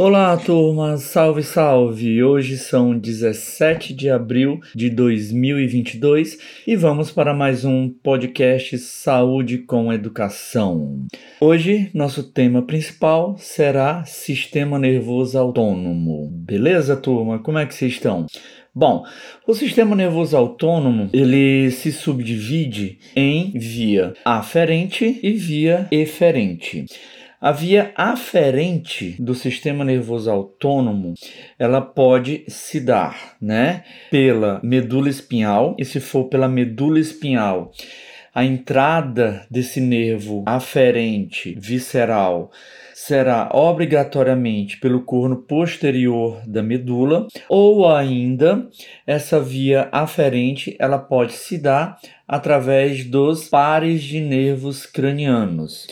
Olá, turma, salve, salve! Hoje são 17 de abril de 2022 e vamos para mais um podcast Saúde com Educação. Hoje, nosso tema principal será Sistema Nervoso Autônomo. Beleza, turma? Como é que vocês estão? Bom, o sistema nervoso autônomo ele se subdivide em via aferente e via eferente. A via aferente do sistema nervoso autônomo, ela pode se dar, né, pela medula espinhal, e se for pela medula espinhal, a entrada desse nervo aferente visceral será obrigatoriamente pelo corno posterior da medula ou ainda essa via aferente ela pode se dar através dos pares de nervos cranianos.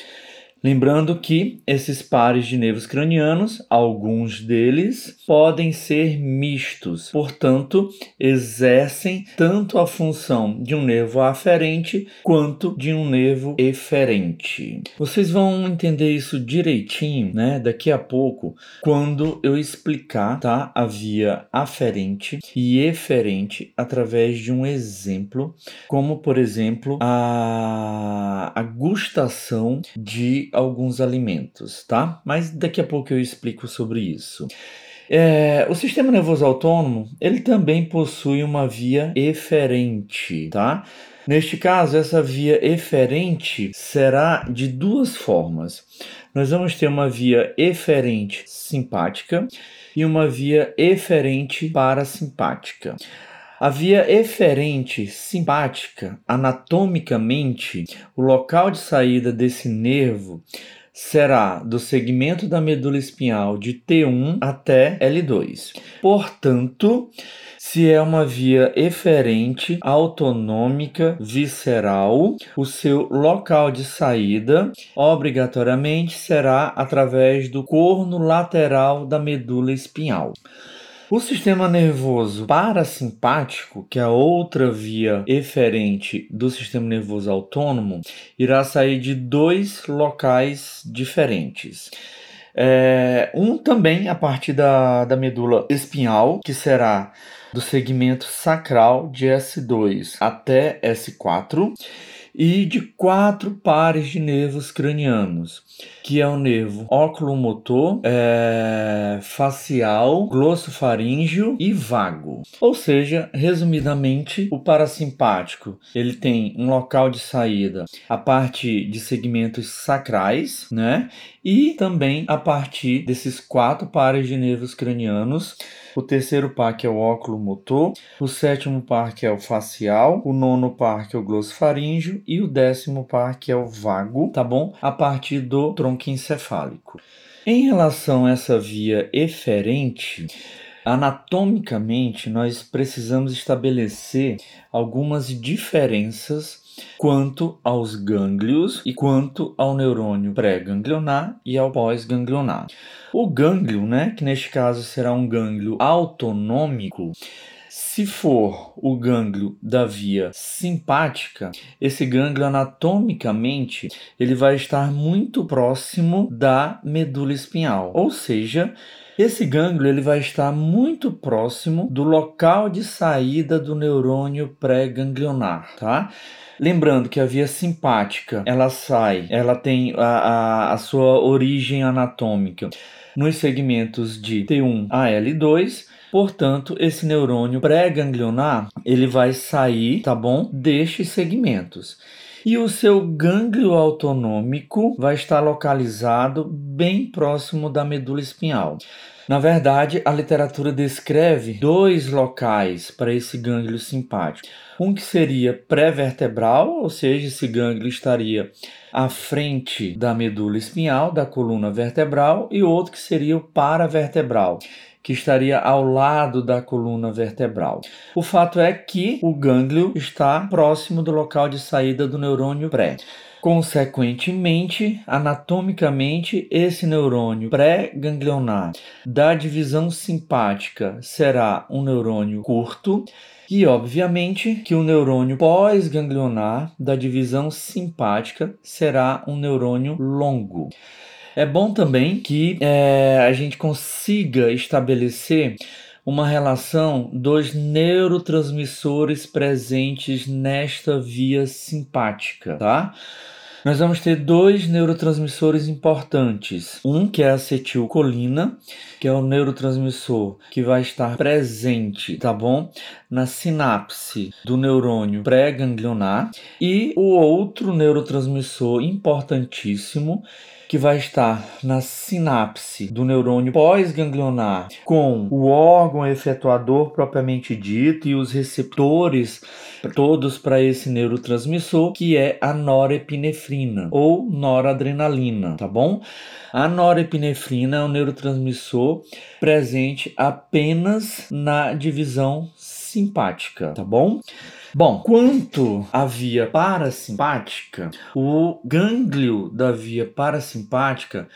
Lembrando que esses pares de nervos cranianos, alguns deles podem ser mistos, portanto, exercem tanto a função de um nervo aferente quanto de um nervo eferente. Vocês vão entender isso direitinho, né, daqui a pouco, quando eu explicar, tá, a via aferente e eferente através de um exemplo, como por exemplo, a, a gustação de alguns alimentos, tá? Mas daqui a pouco eu explico sobre isso. É, o sistema nervoso autônomo ele também possui uma via eferente, tá? Neste caso, essa via eferente será de duas formas. Nós vamos ter uma via eferente simpática e uma via eferente parasimpática. A via eferente simpática, anatomicamente, o local de saída desse nervo será do segmento da medula espinhal de T1 até L2. Portanto, se é uma via eferente, autonômica, visceral, o seu local de saída obrigatoriamente será através do corno lateral da medula espinhal. O sistema nervoso parasimpático, que é a outra via eferente do sistema nervoso autônomo, irá sair de dois locais diferentes. É, um também a partir da, da medula espinhal, que será do segmento sacral de S2 até S4 e de quatro pares de nervos cranianos, que é o nervo oculomotor, é, facial, glossofaríngeo e vago. Ou seja, resumidamente, o parasimpático ele tem um local de saída a partir de segmentos sacrais, né? E também a partir desses quatro pares de nervos cranianos o terceiro par que é o óculo motor, o sétimo par que é o facial, o nono par que é o glossofaríngeo e o décimo par que é o vago, tá bom? A partir do tronco encefálico. Em relação a essa via eferente, anatomicamente nós precisamos estabelecer algumas diferenças quanto aos gânglios e quanto ao neurônio pré-ganglionar e ao pós-ganglionar. O gânglio, né, que neste caso será um gânglio autonômico, se for o gânglio da via simpática, esse gânglio anatomicamente ele vai estar muito próximo da medula espinhal, ou seja, esse gânglio ele vai estar muito próximo do local de saída do neurônio pré-ganglionar, tá? Lembrando que a via simpática ela sai, ela tem a, a, a sua origem anatômica nos segmentos de T1 a L2. Portanto, esse neurônio pré-ganglionar ele vai sair, tá bom, destes segmentos e o seu gânglio autonômico vai estar localizado bem próximo da medula espinhal. Na verdade, a literatura descreve dois locais para esse gânglio simpático. Um que seria pré-vertebral, ou seja, esse gânglio estaria à frente da medula espinhal, da coluna vertebral, e outro que seria o paravertebral, que estaria ao lado da coluna vertebral. O fato é que o gânglio está próximo do local de saída do neurônio pré. Consequentemente, anatomicamente, esse neurônio pré-ganglionar da divisão simpática será um neurônio curto e, obviamente, que o neurônio pós-ganglionar da divisão simpática será um neurônio longo. É bom também que é, a gente consiga estabelecer uma relação dos neurotransmissores presentes nesta via simpática, tá? Nós vamos ter dois neurotransmissores importantes. Um que é a acetilcolina, que é o neurotransmissor que vai estar presente, tá bom? Na sinapse do neurônio pré-ganglionar. E o outro neurotransmissor importantíssimo que vai estar na sinapse do neurônio pós-ganglionar com o órgão efetuador propriamente dito e os receptores todos para esse neurotransmissor, que é a norepinefrina ou noradrenalina, tá bom? A norepinefrina é um neurotransmissor presente apenas na divisão simpática, tá bom? Bom, quanto à via parasimpática, o gânglio da via parasimpática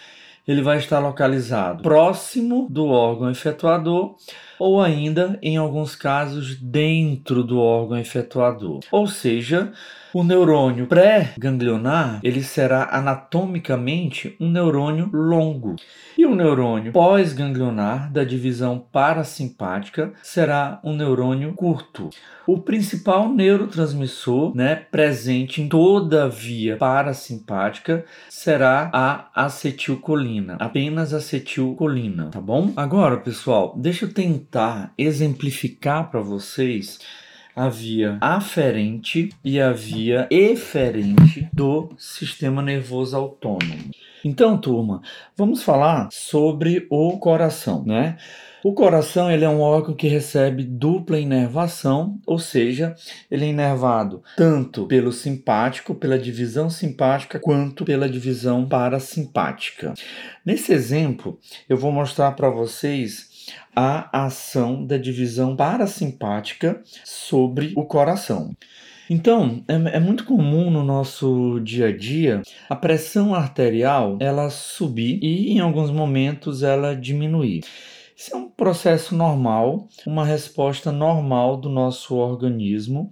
ele vai estar localizado próximo do órgão efetuador ou ainda, em alguns casos, dentro do órgão efetuador. Ou seja, o neurônio pré-ganglionar ele será anatomicamente um neurônio longo e o neurônio pós-ganglionar da divisão parasimpática será um neurônio curto. O principal neurotransmissor, né, presente em toda a via parasimpática será a acetilcolina, apenas acetilcolina, tá bom? Agora, pessoal, deixa eu tentar exemplificar para vocês a via aferente e a via eferente do sistema nervoso autônomo. Então, turma, vamos falar sobre o coração, né? O coração ele é um órgão que recebe dupla inervação, ou seja, ele é inervado tanto pelo simpático, pela divisão simpática, quanto pela divisão parasimpática. Nesse exemplo, eu vou mostrar para vocês a ação da divisão parasimpática sobre o coração. Então, é, é, muito comum no nosso dia a dia a pressão arterial ela subir e em alguns momentos ela diminuir. Isso é um processo normal, uma resposta normal do nosso organismo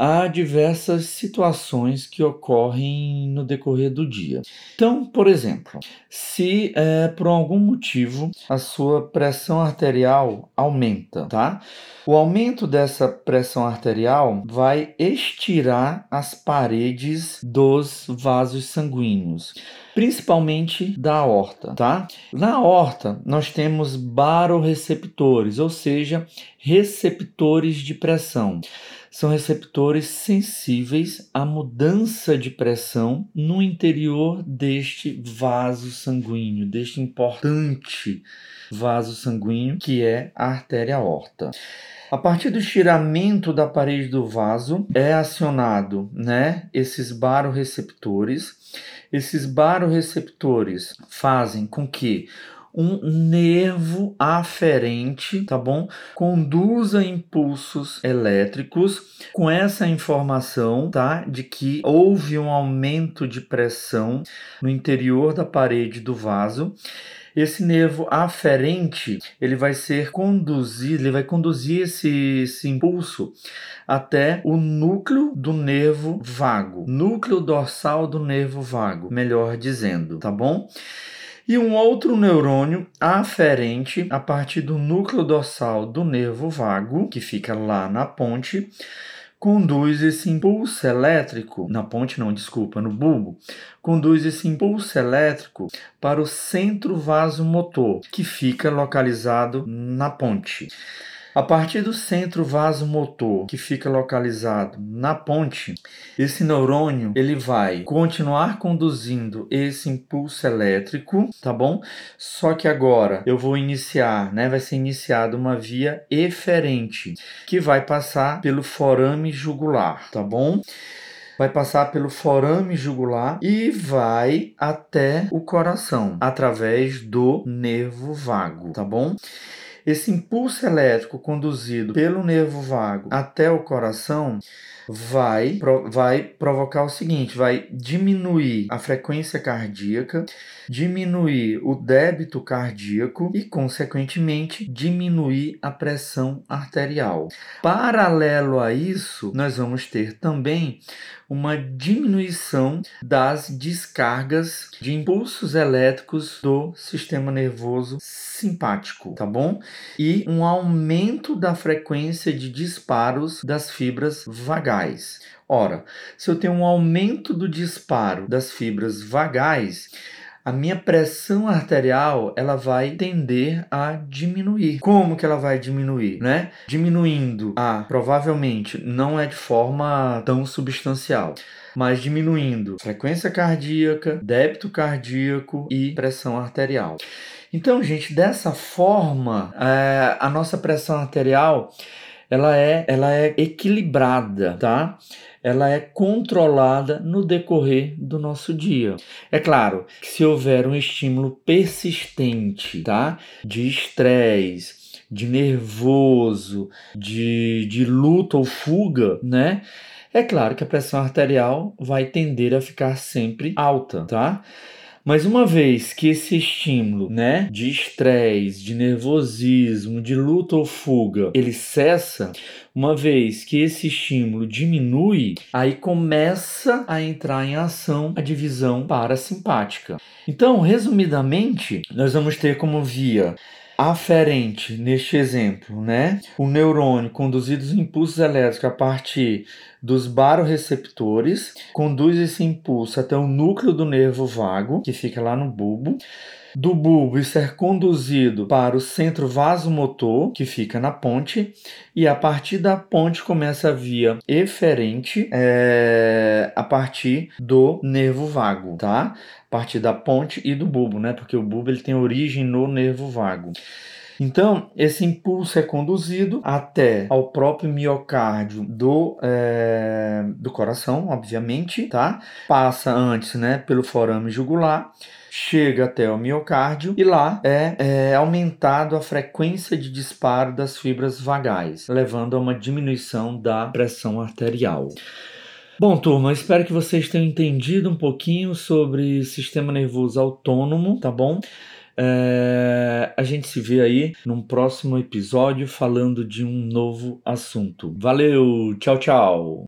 há diversas situações que ocorrem no decorrer do dia. Então, por exemplo, se é, por algum motivo a sua pressão arterial aumenta, tá? O aumento dessa pressão arterial vai estirar as paredes dos vasos sanguíneos principalmente da aorta, tá? Na aorta nós temos baroreceptores, ou seja, receptores de pressão são receptores sensíveis à mudança de pressão no interior deste vaso sanguíneo, deste importante vaso sanguíneo que é a artéria aorta. A partir do estiramento da parede do vaso é acionado, né, esses baroreceptores. Esses baroreceptores fazem com que um nervo aferente, tá bom? Conduza impulsos elétricos com essa informação, tá? De que houve um aumento de pressão no interior da parede do vaso. Esse nervo aferente, ele vai ser conduzido, ele vai conduzir esse, esse impulso até o núcleo do nervo vago, núcleo dorsal do nervo vago, melhor dizendo, tá bom? E um outro neurônio aferente a partir do núcleo dorsal do nervo vago, que fica lá na ponte, conduz esse impulso elétrico, na ponte não, desculpa, no bulbo, conduz esse impulso elétrico para o centro vasomotor, que fica localizado na ponte. A partir do centro vasomotor, que fica localizado na ponte, esse neurônio ele vai continuar conduzindo esse impulso elétrico, tá bom? Só que agora eu vou iniciar, né? Vai ser iniciada uma via eferente que vai passar pelo forame jugular, tá bom? vai passar pelo forame jugular e vai até o coração através do nervo vago, tá bom? Esse impulso elétrico conduzido pelo nervo vago até o coração vai, vai provocar o seguinte: vai diminuir a frequência cardíaca, diminuir o débito cardíaco e, consequentemente, diminuir a pressão arterial. Paralelo a isso, nós vamos ter também uma diminuição das descargas de impulsos elétricos do sistema nervoso simpático, tá bom? E um aumento da frequência de disparos das fibras vagais. Ora, se eu tenho um aumento do disparo das fibras vagais, a minha pressão arterial ela vai tender a diminuir. Como que ela vai diminuir, né? Diminuindo a provavelmente não é de forma tão substancial, mas diminuindo frequência cardíaca, débito cardíaco e pressão arterial. Então, gente, dessa forma, é, a nossa pressão arterial ela é, ela é equilibrada, tá? Ela é controlada no decorrer do nosso dia. É claro que se houver um estímulo persistente, tá? De estresse, de nervoso, de, de luta ou fuga, né? É claro que a pressão arterial vai tender a ficar sempre alta, tá? Mas uma vez que esse estímulo, né, de estresse, de nervosismo, de luta ou fuga, ele cessa, uma vez que esse estímulo diminui, aí começa a entrar em ação a divisão parasimpática. Então, resumidamente, nós vamos ter como via aferente neste exemplo, né? O neurônio conduzir os impulsos elétricos a partir dos baroreceptores, conduz esse impulso até o núcleo do nervo vago, que fica lá no bulbo. Do bulbo isso é conduzido para o centro vasomotor, que fica na ponte, e a partir da ponte começa a via eferente é, a partir do nervo vago, tá? A partir da ponte e do bulbo, né? Porque o bulbo ele tem origem no nervo vago. Então, esse impulso é conduzido até ao próprio miocárdio do, é, do coração, obviamente, tá? Passa antes, né, pelo forame jugular chega até o miocárdio e lá é, é, aumentado a frequência de disparo das fibras vagais, levando a uma diminuição da pressão arterial. Bom, turma, espero que vocês tenham entendido um pouquinho sobre sistema nervoso autônomo, tá bom? É, a gente se vê aí num próximo episódio falando de um novo assunto. Valeu, tchau, tchau!